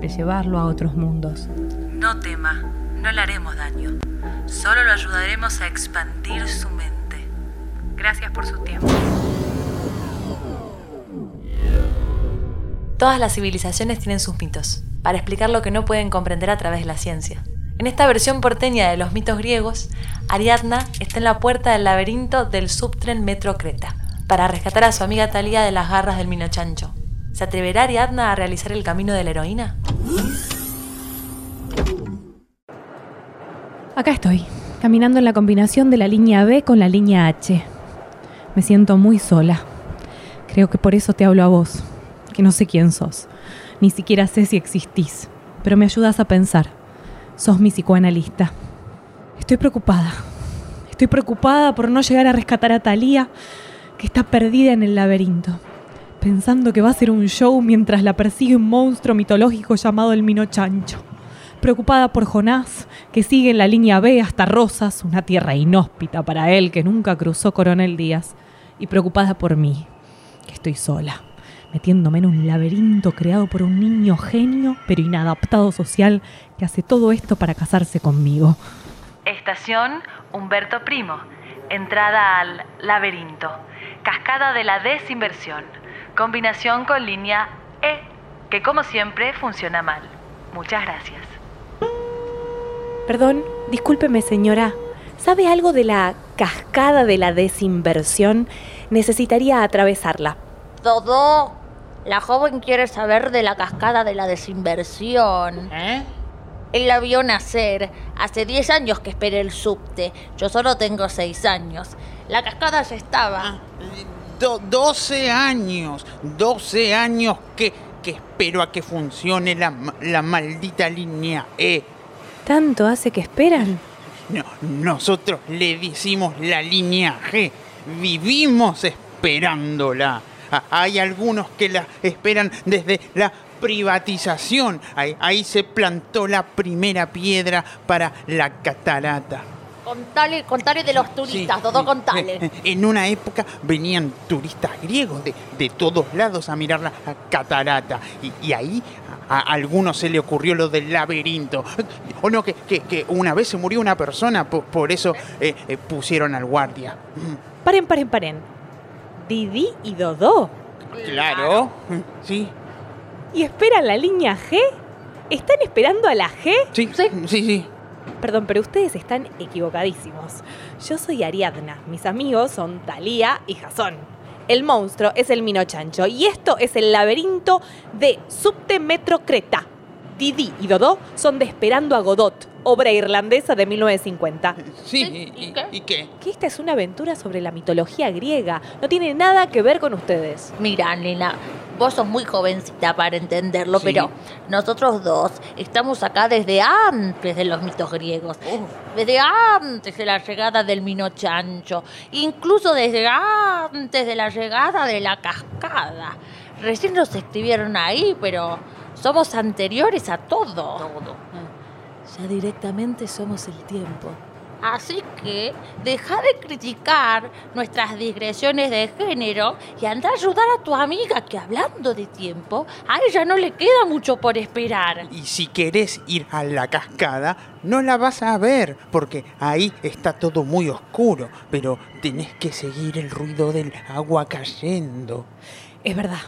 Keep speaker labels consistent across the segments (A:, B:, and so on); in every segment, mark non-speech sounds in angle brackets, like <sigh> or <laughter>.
A: de llevarlo a otros mundos.
B: no tema, no le haremos daño. Solo lo ayudaremos a expandir su mente. Gracias por su tiempo.
C: Todas las civilizaciones tienen sus mitos, para explicar lo que no pueden comprender a través de la ciencia. En esta versión porteña de los mitos griegos, Ariadna está en la puerta del laberinto del subtren Metro Creta, para rescatar a su amiga Talía de las garras del Minochancho. ¿Se atreverá Ariadna a realizar el camino de la heroína?
A: Acá estoy, caminando en la combinación de la línea B con la línea H. Me siento muy sola. Creo que por eso te hablo a vos, que no sé quién sos, ni siquiera sé si existís, pero me ayudas a pensar. Sos mi psicoanalista. Estoy preocupada. Estoy preocupada por no llegar a rescatar a Talía, que está perdida en el laberinto, pensando que va a ser un show mientras la persigue un monstruo mitológico llamado el Minochancho. Preocupada por Jonás, que sigue en la línea B hasta Rosas, una tierra inhóspita para él que nunca cruzó Coronel Díaz. Y preocupada por mí, que estoy sola, metiéndome en un laberinto creado por un niño genio, pero inadaptado social, que hace todo esto para casarse conmigo.
B: Estación Humberto Primo. Entrada al laberinto. Cascada de la desinversión. Combinación con línea E, que como siempre funciona mal. Muchas gracias.
D: Perdón, discúlpeme señora. ¿Sabe algo de la cascada de la desinversión? Necesitaría atravesarla.
E: Todo. La joven quiere saber de la cascada de la desinversión.
F: ¿Eh?
E: Él la vio nacer. Hace 10 años que esperé el subte. Yo solo tengo 6 años. La cascada ya estaba.
F: Do- 12 años. 12 años que, que espero a que funcione la, la maldita línea E.
D: ¿Tanto hace que esperan?
F: No, nosotros le decimos la línea G. Vivimos esperándola. A- Hay algunos que la esperan desde la privatización. Ahí, ahí se plantó la primera piedra para la catarata.
E: Contale, contale de los turistas,
F: Sí,
E: todo
F: sí.
E: contale. <laughs>
F: En una época venían turistas griegos de, de todos lados a mirar la catarata. Y, y ahí a, a algunos se le ocurrió lo del laberinto. O no, que, que- que una vez se murió una persona, por, por eso eh, eh, pusieron al guardia.
D: Paren, paren, paren. Didi y Dodó.
F: Claro, sí,
D: ¿Y esperan la línea G? ¿Están esperando a la G?
F: sí, sí, sí.
D: Perdón, pero ustedes están equivocadísimos. Yo soy Ariadna, mis amigos son Talía y Jasón. El monstruo es el Minochancho y esto es el laberinto de Subte Metro Creta. Didi y Dodó son de Esperando a Godot, obra irlandesa de 1950.
F: Sí,
E: Sí,
F: ¿y,
E: ¿y qué?
F: y qué?
D: Que esta es una aventura sobre la mitología griega. No tiene nada que ver con ustedes.
E: Mira, nena, vos sos muy jovencita para entenderlo,
F: Sí.
E: pero nosotros dos estamos acá desde antes de los mitos griegos. Desde antes de la llegada del Minochancho. Incluso desde antes de la llegada de la cascada. Recién nos escribieron ahí, pero somos anteriores a todo.
C: Ya directamente somos el tiempo.
E: Así que deja de criticar nuestras digresiones de género y anda a ayudar a tu amiga que hablando de tiempo, a ella no le queda mucho por esperar.
F: Y si querés ir a la cascada, no la vas a ver, porque ahí está todo muy oscuro, pero tenés que seguir el ruido del agua cayendo.
D: Es verdad.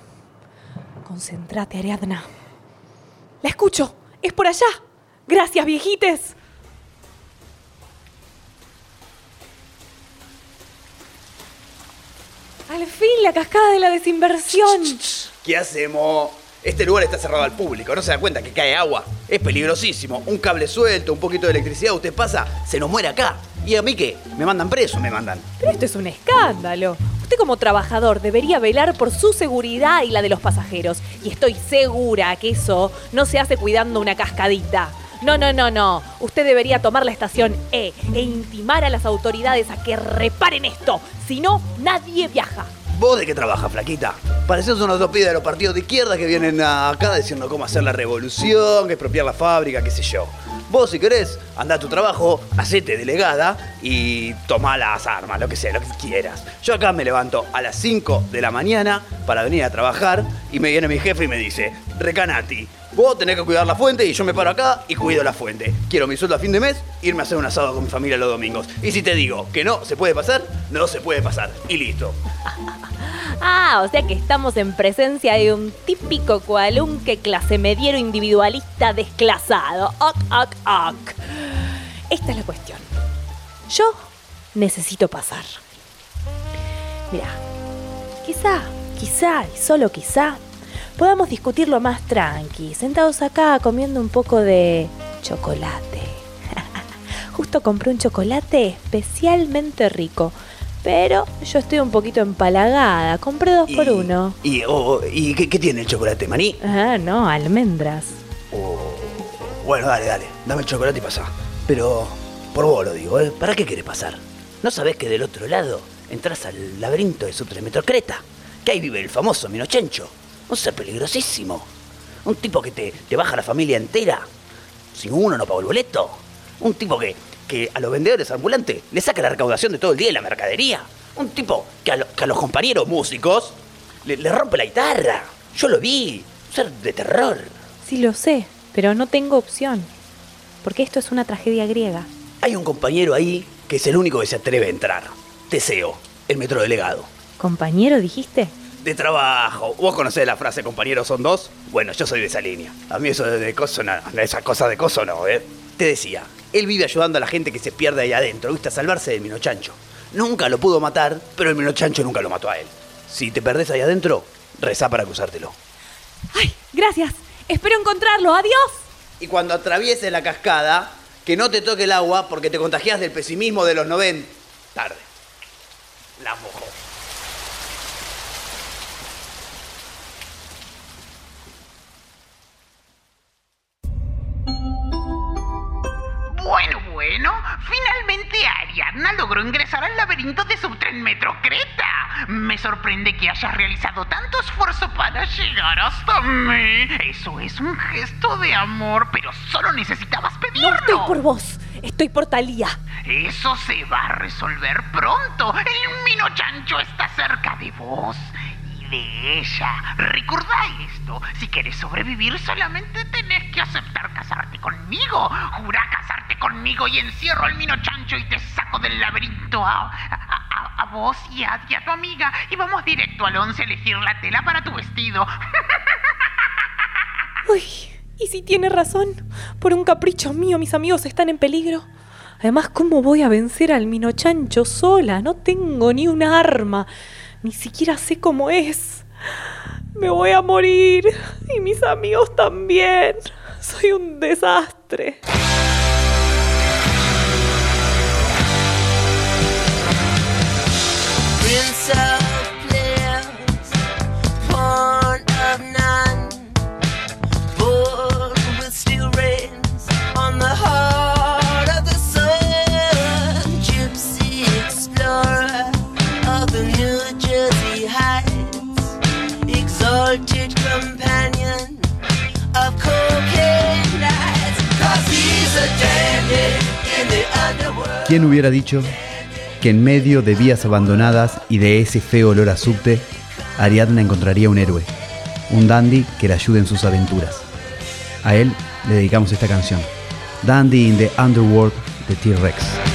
D: Concéntrate, Ariadna. La escucho. Es por allá.
A: Gracias, viejites. Al fin, la cascada de la desinversión.
G: ¿Qué hacemos? Este lugar está cerrado al público, no se da cuenta que cae agua. Es peligrosísimo. Un cable suelto, un poquito de electricidad, usted pasa, se nos muere acá. ¿Y a mí qué? ¿Me mandan preso? ¿Me mandan?
A: Pero esto es un escándalo. Usted como trabajador debería velar por su seguridad y la de los pasajeros. Y estoy segura que eso no se hace cuidando una cascadita. No, no, no, no. Usted debería tomar la estación E e intimar a las autoridades a que reparen esto. Si no, nadie viaja.
G: ¿Vos de qué trabajas, flaquita? Pareces unos dos pibes de los partidos de izquierda que vienen acá diciendo cómo hacer la revolución, expropiar la fábrica, qué sé yo. Vos, si querés, anda a tu trabajo, hacete delegada y tomá las armas, lo que sea, lo que quieras. Yo acá me levanto a las 5 de la mañana para venir a trabajar y me viene mi jefe y me dice, Recanati, vos tenés que cuidar la fuente y yo me paro acá y cuido la fuente. Quiero mi sueldo a fin de mes, irme a hacer un asado con mi familia los domingos. Y si te digo que no se puede pasar, no se puede pasar. Y listo.
A: Ah, o sea que estamos en presencia de un típico cualunque clase mediero individualista desclasado. Ok, ok, ok. Esta es la cuestión. Yo necesito pasar. Mira, quizá, quizá y solo quizá podamos discutirlo más tranqui, sentados acá comiendo un poco de chocolate. <laughs> Justo compré un chocolate especialmente rico pero yo estoy un poquito empalagada. Compré dos por uno.
G: ¿Y, oh, ¿y qué, qué tiene el chocolate, maní?
A: Ah, no, almendras.
G: Oh, bueno, dale, dale. Dame el chocolate y pasa. Pero, por vos lo digo, ¿eh? ¿Para qué querés pasar? ¿No sabés que del otro lado entras al laberinto de Subtremetro Creta? Que ahí vive el famoso Minochencho. Un ser peligrosísimo. Un tipo que te, te baja la familia entera. Sin uno no pago el boleto. Un tipo que que a los vendedores ambulantes le saca la recaudación de todo el día de la mercadería. Un tipo que a, lo- que a los compañeros músicos le, le rompe la guitarra. Yo lo vi. Ser de terror.
A: Sí lo sé, pero no tengo opción. Porque esto es una tragedia griega.
G: Hay un compañero ahí que es el único que se atreve a entrar. Teseo, el metro delegado.
A: ¿Compañero dijiste?
G: De trabajo. ¿Vos conocés la frase compañeros son dos? Bueno, yo soy de esa línea. A mí eso de, de coso, no, esa cosa de coso no, ¿eh? Te decía, él vive ayudando a la gente que se pierde ahí adentro, ¿viste? A salvarse del minochancho. Nunca lo pudo matar, pero el minochancho nunca lo mató a él. Si te perdés ahí adentro, rezá para acusártelo.
A: ¡Ay! Gracias. Espero encontrarlo. ¡Adiós!
G: Y cuando atravieses la cascada, que no te toque el agua porque te contagias del pesimismo de los 90. Tarde. La mojó.
D: Finalmente Ariadna logró ingresar al laberinto de Subtren Metro Creta. Me sorprende que hayas realizado tanto esfuerzo para llegar hasta mí. Eso es un gesto de amor, pero solo necesitabas pedirlo.
A: No estoy por vos. Estoy por Talía.
D: Eso se va a resolver pronto. El Minochancho está cerca de vos y de ella. Recordá esto. Si quieres sobrevivir, solamente tenés que aceptar casarte conmigo. Jurá casarte conmigo y encierro al Minochancho y te saco del laberinto a, a- a- vos y a, tu amiga. Y vamos directo al 11 a elegir la tela para tu vestido. <laughs>
A: Uy, ¿y si tiene razón? Por un capricho mío, mis amigos están en peligro. Además, ¿cómo voy a vencer al minochancho sola? No tengo ni un arma. Ni siquiera sé cómo es. Me voy a morir. Y mis amigos también. Soy un desastre.
H: ¿Quién hubiera dicho que en medio de vías abandonadas y de ese feo olor a Ariadna encontraría un héroe, un dandy que la ayude en sus aventuras? A él le dedicamos esta canción, Dandy in the Underworld de T-Rex.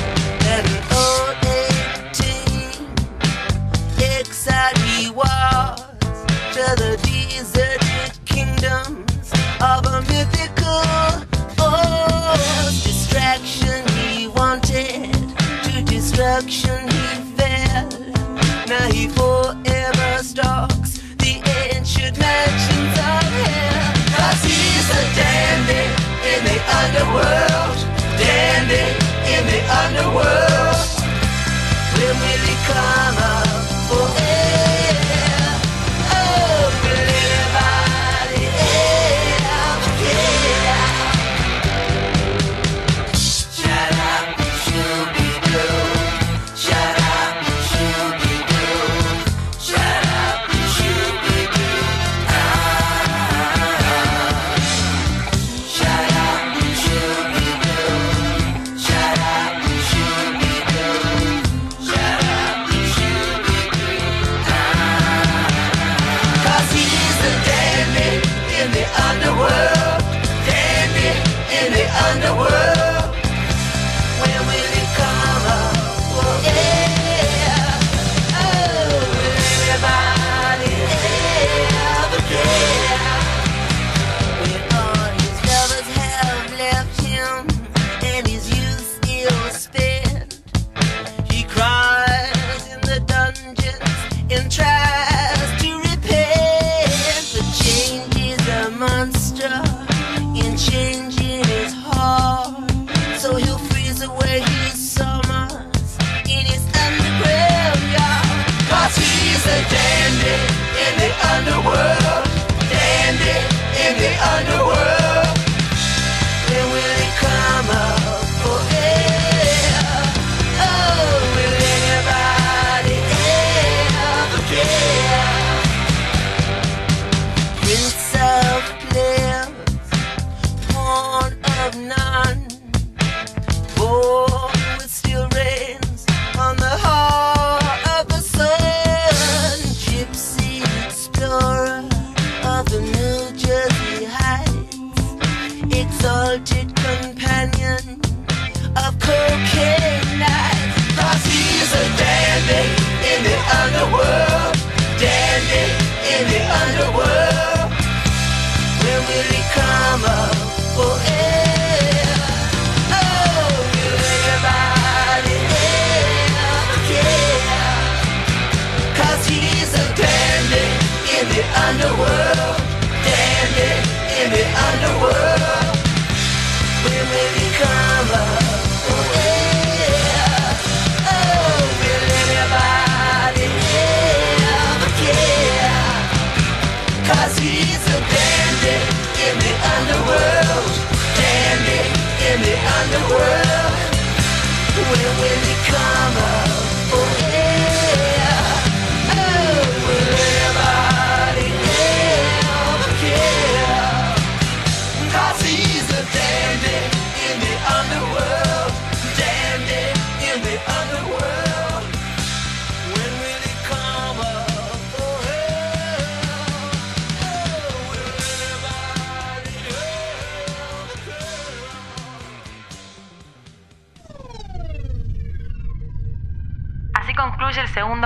H: Exalted companion of cocaine nights. Cause he's a dandy in the underworld, the underworld. When will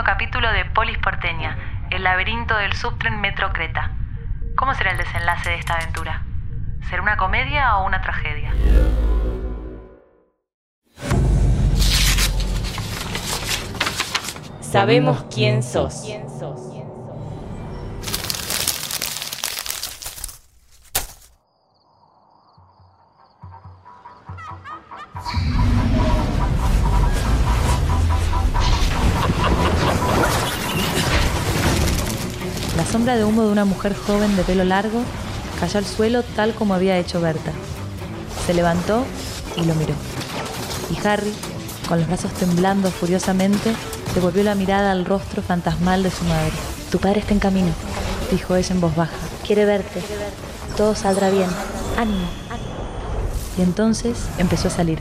I: capítulo de Polis Porteña, el laberinto del subtren Metro Creta. ¿Cómo será el desenlace de esta aventura? ¿Será una comedia o una tragedia?
J: Sabemos quién sos.
B: Sombra de humo de una mujer joven de pelo largo cayó al suelo tal como había hecho Berta. Se levantó y lo miró. Y Harry, con los brazos temblando furiosamente, devolvió la mirada al rostro fantasmal de su madre. Tu padre está en camino, dijo ella en voz baja.
K: Quiere verte. Todo saldrá bien. Ánimo.
B: Y entonces empezó a salir.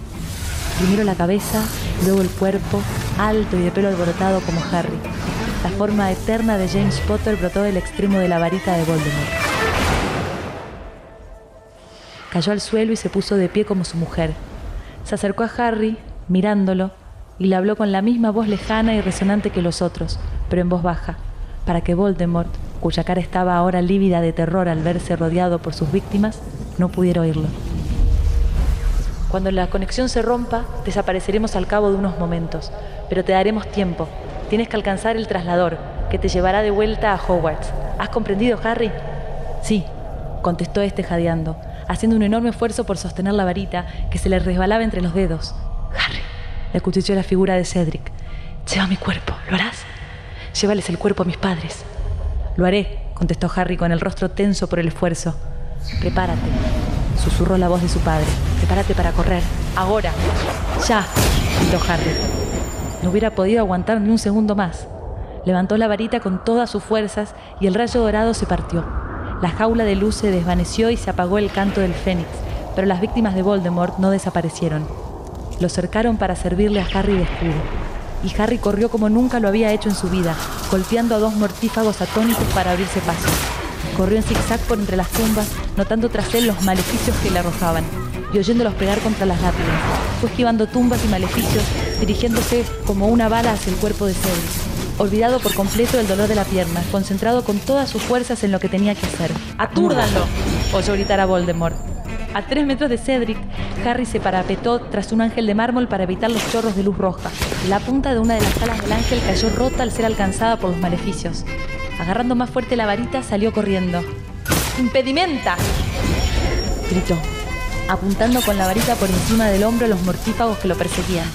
B: Primero la cabeza, luego el cuerpo, alto y de pelo alborotado como Harry. La forma eterna de James Potter brotó del extremo de la varita de Voldemort. Cayó al suelo y se puso de pie como su mujer. Se acercó a Harry, mirándolo, y le habló con la misma voz lejana y resonante que los otros, pero en voz baja, para que Voldemort, cuya cara estaba ahora lívida de terror al verse rodeado por sus víctimas, no pudiera oírlo. Cuando la conexión se rompa, desapareceremos al cabo de unos momentos, pero te daremos tiempo. Tienes que alcanzar el traslador, que te llevará de vuelta a Hogwarts. ¿Has comprendido, Harry? Sí, contestó este jadeando, haciendo un enorme esfuerzo por sostener la varita que se le resbalaba entre los dedos. Harry, le acuchilló la figura de Cedric. Lleva mi cuerpo, ¿lo harás? Llévales el cuerpo a mis padres. Lo haré, contestó Harry con el rostro tenso por el esfuerzo. Prepárate, susurró la voz de su padre. Prepárate para correr. Ahora. Ya, gritó Harry. No hubiera podido aguantar ni un segundo más. Levantó la varita con todas sus fuerzas y el rayo dorado se partió. La jaula de luz se desvaneció y se apagó el canto del fénix, pero las víctimas de Voldemort no desaparecieron. Lo cercaron para servirle a Harry de escudo. Y Harry corrió como nunca lo había hecho en su vida, golpeando a dos mortífagos atónitos para abrirse paso. Corrió en zigzag por entre las tumbas, notando tras él los maleficios que le arrojaban y oyéndolos pegar contra las lápidas. Fue esquivando tumbas y maleficios, dirigiéndose como una bala hacia el cuerpo de Cedric. Olvidado por completo del dolor de la pierna, concentrado con todas sus fuerzas en lo que tenía que hacer. ¡Atúrdanlo! oyó gritar a Voldemort. A tres metros de Cedric, Harry se parapetó tras un ángel de mármol para evitar los chorros de luz roja. La punta de una de las alas del ángel cayó rota al ser alcanzada por los maleficios. Agarrando más fuerte la varita, salió corriendo. ¡Impedimenta! gritó, apuntando con la varita por encima del hombro a los mortífagos que lo perseguían.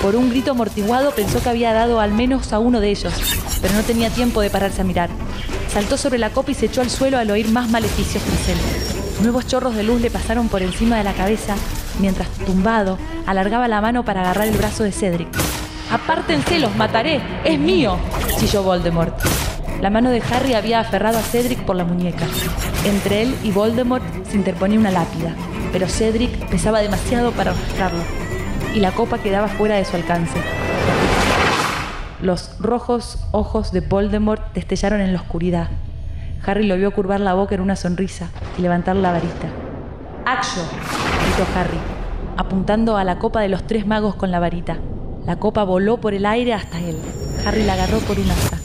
B: Por un grito amortiguado pensó que había dado al menos a uno de ellos, pero no tenía tiempo de pararse a mirar. Saltó sobre la copa y se echó al suelo al oír más maleficios tras él. Nuevos chorros de luz le pasaron por encima de la cabeza, mientras, tumbado, alargaba la mano para agarrar el brazo de Cedric. ¡Apártense, los mataré! ¡Es mío! chilló Voldemort. La mano de Harry había aferrado a Cedric por la muñeca. Entre él y Voldemort se interponía una lápida, pero Cedric pesaba demasiado para arrastrarlo, y la copa quedaba fuera de su alcance. Los rojos ojos de Voldemort destellaron en la oscuridad. Harry lo vio curvar la boca en una sonrisa y levantar la varita. ¡Accio! gritó Harry, apuntando a la copa de los tres magos con la varita. La copa voló por el aire hasta él. Harry la agarró por un asa.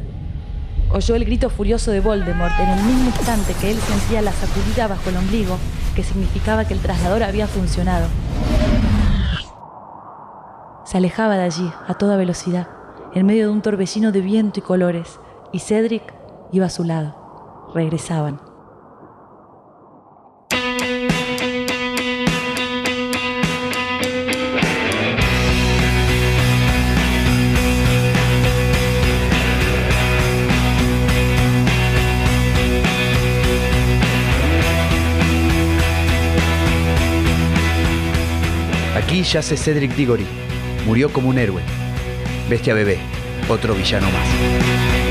B: Oyó el grito furioso de Voldemort en el mismo instante que él sentía la sacudida bajo el ombligo, que significaba que el traslador había funcionado. Se alejaba de allí a toda velocidad, en medio de un torbellino de viento y colores, y Cedric iba a su lado. Regresaban.
L: Aquí yace Cedric Diggory. Murió como un héroe. Bestia bebé, otro villano más.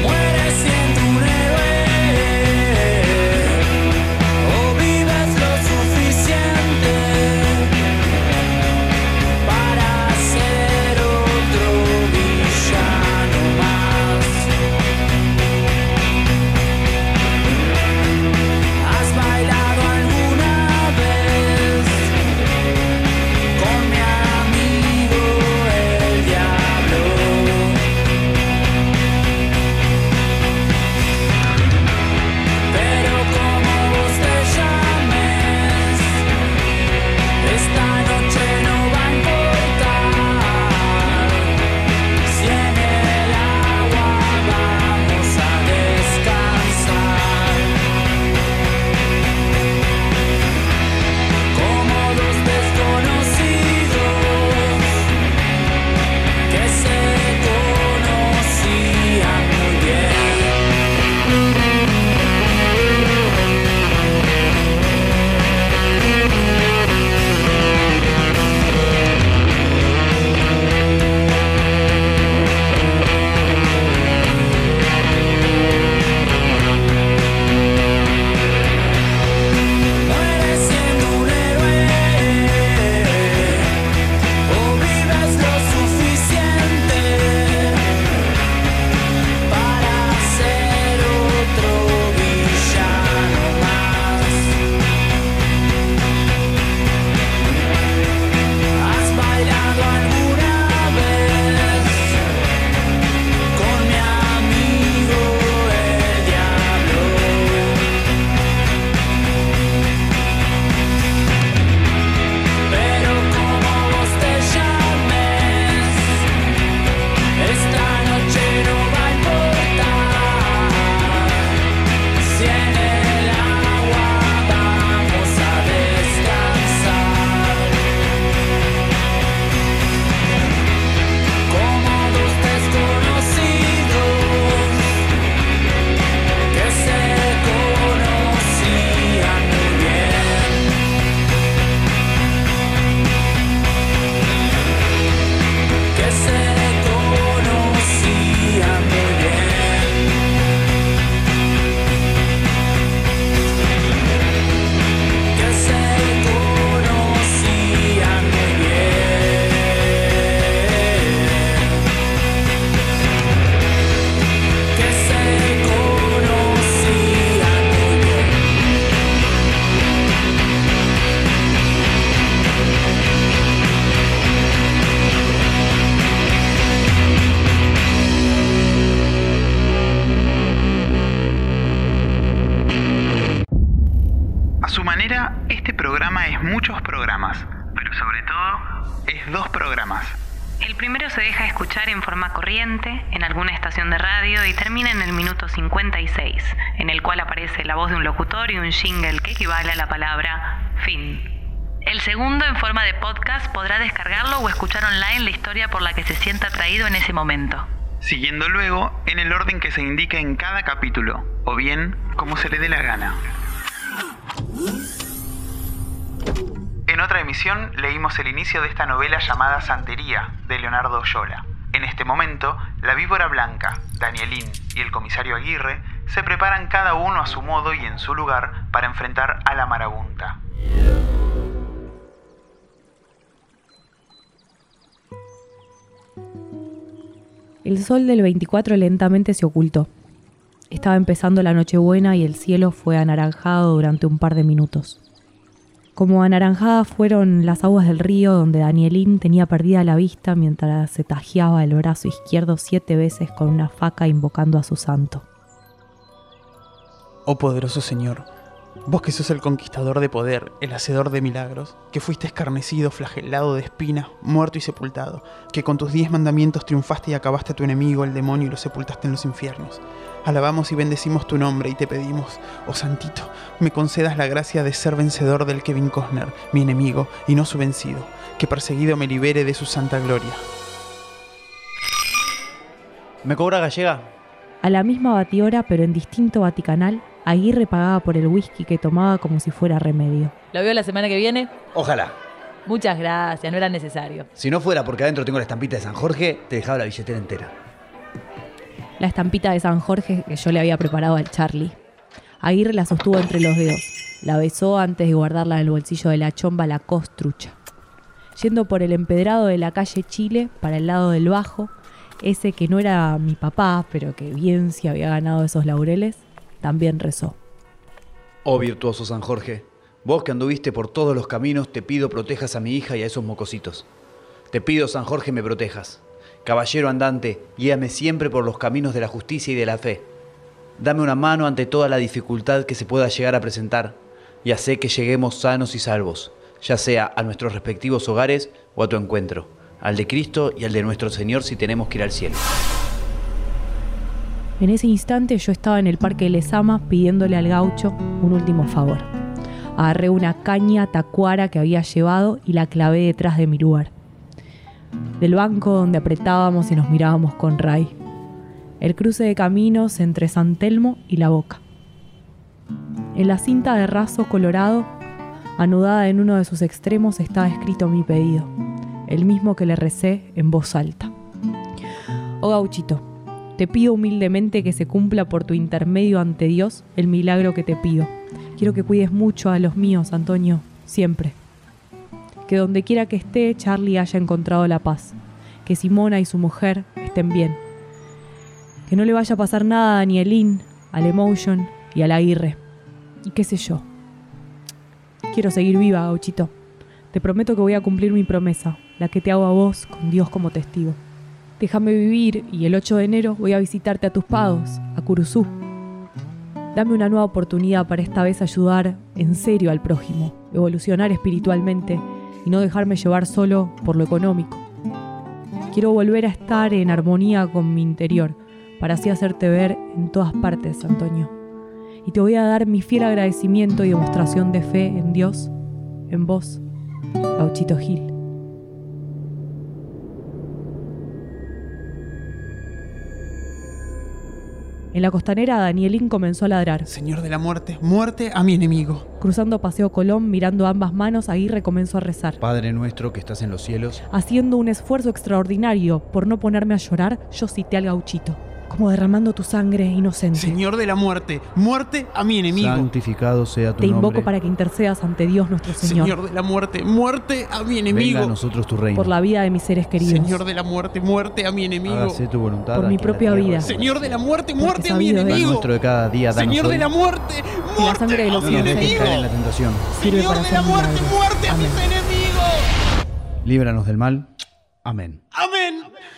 B: Un que equivale a la palabra fin. El segundo, en forma de podcast, podrá descargarlo o escuchar online la historia por la que se sienta atraído en ese momento.
F: Siguiendo luego en el orden que se indica en cada capítulo, o bien como se le dé la gana. En otra emisión leímos el inicio de esta novela llamada Santería, de Leonardo Oyola. En este momento, la víbora blanca, Danielín y el comisario Aguirre se preparan cada uno a su modo y en su lugar para enfrentar a la marabunta.
A: El sol del 24 lentamente se ocultó. Estaba empezando la Nochebuena y el cielo fue anaranjado durante un par de minutos. Como anaranjadas fueron las aguas del río donde Danielín tenía perdida la vista mientras se tajeaba el brazo izquierdo siete veces con una faca invocando a su santo.
F: Oh poderoso Señor, vos que sos el conquistador de poder, el hacedor de milagros, que fuiste escarnecido, flagelado de espinas, muerto y sepultado, que con tus diez mandamientos triunfaste y acabaste a tu enemigo, el demonio, y lo sepultaste en los infiernos. Alabamos y bendecimos tu nombre y te pedimos, oh Santito, me concedas la gracia de ser vencedor del Kevin Costner, mi enemigo, y no su vencido, que perseguido me libere de su santa gloria.
G: ¿Me cobra gallega?
A: A la misma batihora, pero en distinto vaticanal, Aguirre pagaba por el whisky que tomaba como si fuera remedio.
M: ¿Lo veo la semana que viene?
G: Ojalá.
M: Muchas gracias, no era necesario.
G: Si no fuera porque adentro tengo la estampita de San Jorge, te dejaba la billetera entera.
A: La estampita de San Jorge que yo le había preparado al Charlie. Aguirre la sostuvo entre los dedos. La besó antes de guardarla en el bolsillo de la chomba la costrucha. Yendo por el empedrado de la calle Chile para el lado del bajo, ese que no era mi papá, pero que bien se había ganado esos laureles, también rezó.
G: Oh virtuoso San Jorge, vos que anduviste por todos los caminos, te pido protejas a mi hija y a esos mocositos. Te pido, San Jorge, me protejas. Caballero andante, guíame siempre por los caminos de la justicia y de la fe. Dame una mano ante toda la dificultad que se pueda llegar a presentar, y hacé que lleguemos sanos y salvos, ya sea a nuestros respectivos hogares o a tu encuentro, al de Cristo y al de nuestro Señor si tenemos que ir al cielo.
A: En ese instante yo estaba en el parque de Lezama pidiéndole al gaucho un último favor. Agarré una caña tacuara que había llevado y la clavé detrás de mi lugar. Del banco donde apretábamos y nos mirábamos con Ray. El cruce de caminos entre San Telmo y la boca. En la cinta de raso colorado, anudada en uno de sus extremos, estaba escrito mi pedido, el mismo que le recé en voz alta. Oh gauchito, te pido humildemente que se cumpla por tu intermedio ante Dios el milagro que te pido. Quiero que cuides mucho a los míos, Antonio, siempre. Que donde quiera que esté, Charlie haya encontrado la paz. Que Simona y su mujer estén bien. Que no le vaya a pasar nada a Danielín, al Emotion y al Aguirre. Y qué sé yo. Quiero seguir viva, gauchito. Te prometo que voy a cumplir mi promesa, la que te hago a vos con Dios como testigo. Déjame vivir y el 8 de enero voy a visitarte a tus pagos, a Curuzú. Dame una nueva oportunidad para esta vez ayudar en serio al prójimo, evolucionar espiritualmente y no dejarme llevar solo por lo económico. Quiero volver a estar en armonía con mi interior, para así hacerte ver en todas partes, Antonio. Y te voy a dar mi fiel agradecimiento y demostración de fe en Dios, en vos, Gauchito Gil. En la costanera, Danielín comenzó a ladrar.
F: Señor de la muerte, muerte a mi enemigo.
A: Cruzando Paseo Colón, mirando ambas manos, Aguirre comenzó a rezar.
L: Padre nuestro que estás en los cielos,
A: Haciendo un esfuerzo extraordinario por no ponerme a llorar, yo cité al gauchito, como derramando tu sangre inocente.
F: Señor de la muerte, muerte a mi enemigo.
L: santificado sea tu
A: Te invoco
L: nombre.
A: para que intercedas ante Dios nuestro Señor,
F: Señor de la muerte, muerte a mi enemigo.
L: Venga a nosotros tu reino.
A: por la vida de mis seres queridos,
F: Señor de la muerte, muerte a mi enemigo.
L: Hágase tu voluntad.
A: por mi propia vida,
F: Señor de la muerte, muerte a mi enemigo.
L: nuestro de cada día, danos
F: Señor
L: hoy.
F: de la muerte,
A: y la sangre de
F: muerte
A: los
F: a
L: No
A: inocentes
L: en la tentación.
A: sirve
F: Señor
A: para
F: de la muerte,
A: milagros.
F: muerte a mis
A: Amén.
F: enemigos.
L: Líbranos del mal. Amén.
F: Amén.
H: Santería,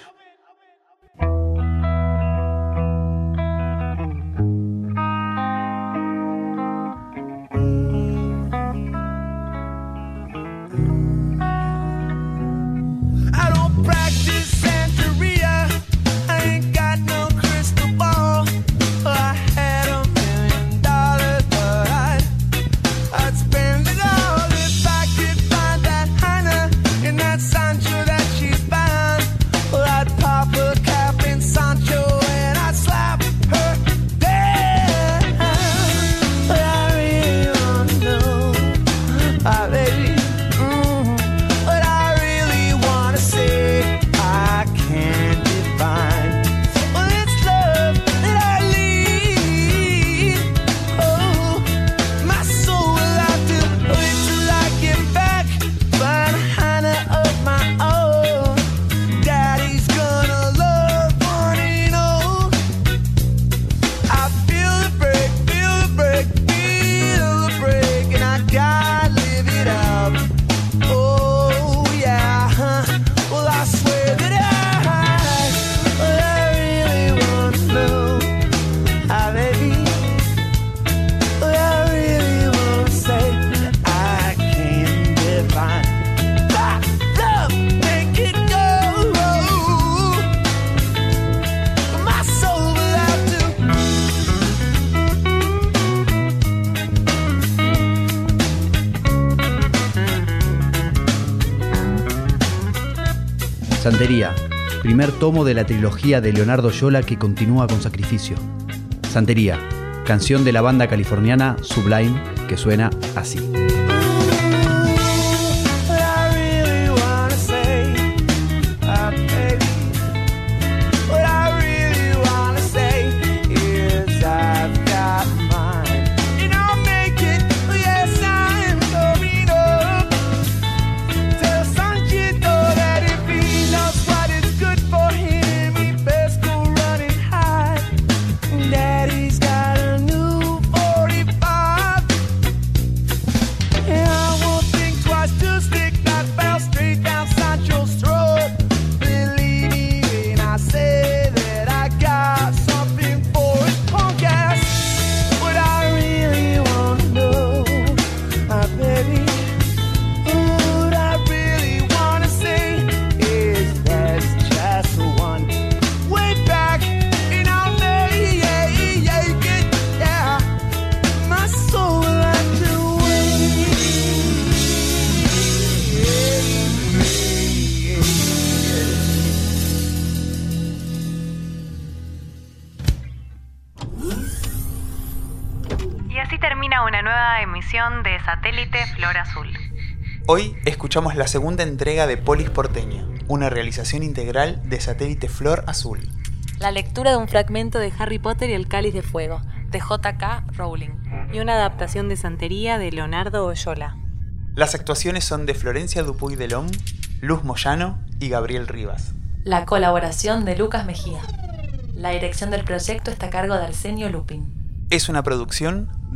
H: primer tomo de la trilogía de Leonardo Yola que continúa con Sacrificio. Santería, canción de la banda californiana Sublime que suena así.
N: Y así termina una nueva emisión de Satélite Flor Azul.
F: Hoy escuchamos la segunda entrega de Polis Porteña, una realización integral de Satélite Flor Azul.
B: La lectura de un fragmento de Harry Potter y el Cáliz de Fuego, de J.K. Rowling.
O: Y una adaptación de Santería de Leonardo Oyola.
F: Las actuaciones son de Florencia Dupuy de Lom, Luz Moyano y Gabriel Rivas.
B: La colaboración de Lucas Mejía. La dirección del proyecto está a cargo de Arsenio Lupin.
F: Es una producción